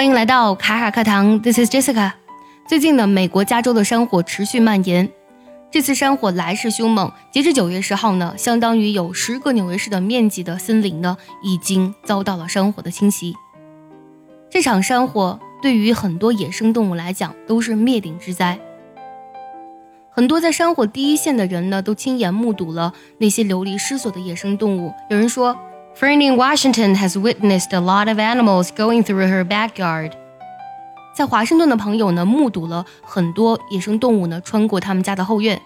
欢迎来到卡卡课堂，This is Jessica。最近呢，美国加州的山火持续蔓延，这次山火来势凶猛。截至九月十号呢，相当于有十个纽约市的面积的森林呢，已经遭到了山火的侵袭。这场山火对于很多野生动物来讲都是灭顶之灾。很多在山火第一线的人呢，都亲眼目睹了那些流离失所的野生动物。有人说。Friend in Washington has witnessed a lot of animals going through her backyard。在华盛顿的朋友呢，目睹了很多野生动物呢穿过他们家的后院。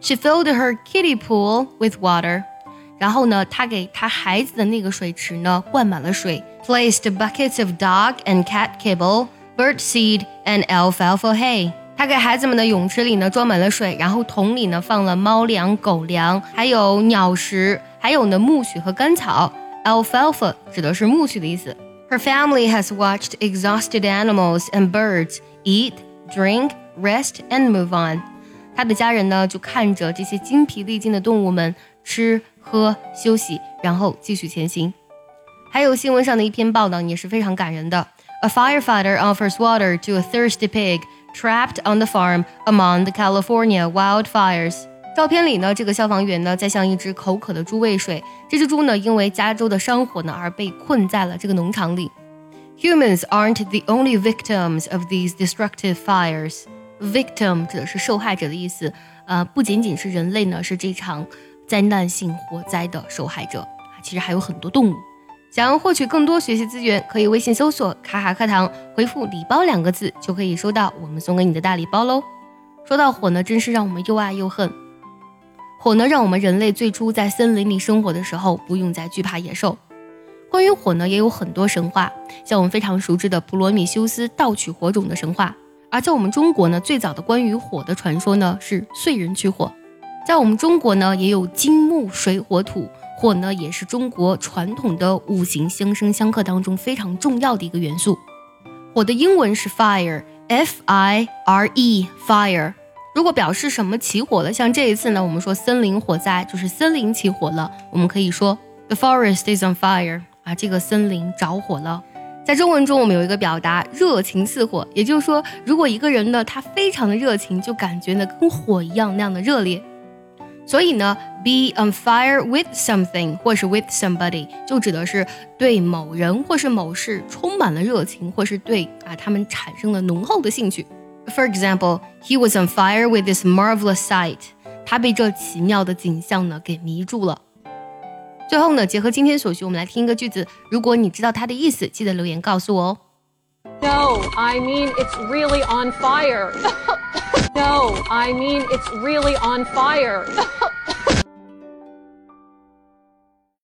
She filled her kiddie pool with water。然后呢，她给她孩子的那个水池呢灌满了水。Placed buckets of dog and cat kibble, bird seed, and alfalfa hay。她给孩子们的泳池里呢装满了水，然后桶里呢放了猫粮、狗粮，还有鸟食。 还有呢，苜蓿和干草，alfalfa 指的是苜蓿的意思。Her family has watched exhausted animals and birds eat, drink, rest, and move on。她的家人呢，就看着这些精疲力尽的动物们吃喝休息，然后继续前行。还有新闻上的一篇报道也是非常感人的。A firefighter offers water to a thirsty pig trapped on the farm among the California wildfires。 照片里呢，这个消防员呢在向一只口渴的猪喂水。这只猪呢，因为加州的山火呢而被困在了这个农场里。Humans aren't the only victims of these destructive fires. Victim 指的是受害者的意思。呃，不仅仅是人类呢是这场灾难性火灾的受害者，其实还有很多动物。想要获取更多学习资源，可以微信搜索“卡卡课堂”，回复“礼包”两个字就可以收到我们送给你的大礼包喽。说到火呢，真是让我们又爱又恨。火呢，让我们人类最初在森林里生活的时候，不用再惧怕野兽。关于火呢，也有很多神话，像我们非常熟知的普罗米修斯盗取火种的神话。而在我们中国呢，最早的关于火的传说呢，是燧人取火。在我们中国呢，也有金木水火土，火呢，也是中国传统的五行相生相克当中非常重要的一个元素。火的英文是 fire，f i r e，fire。如果表示什么起火了，像这一次呢，我们说森林火灾就是森林起火了，我们可以说 the forest is on fire 啊，这个森林着火了。在中文中，我们有一个表达热情似火，也就是说，如果一个人呢，他非常的热情，就感觉呢跟火一样那样的热烈。所以呢，be on fire with something 或是 with somebody 就指的是对某人或是某事充满了热情，或是对啊他们产生了浓厚的兴趣。For example, he was on fire with this marvelous sight. 他被这奇妙的景象呢给迷住了。最后呢，结合今天所学，我们来听一个句子。如果你知道它的意思，记得留言告诉我哦。No, I mean it's really on fire. no, I mean it's really on fire.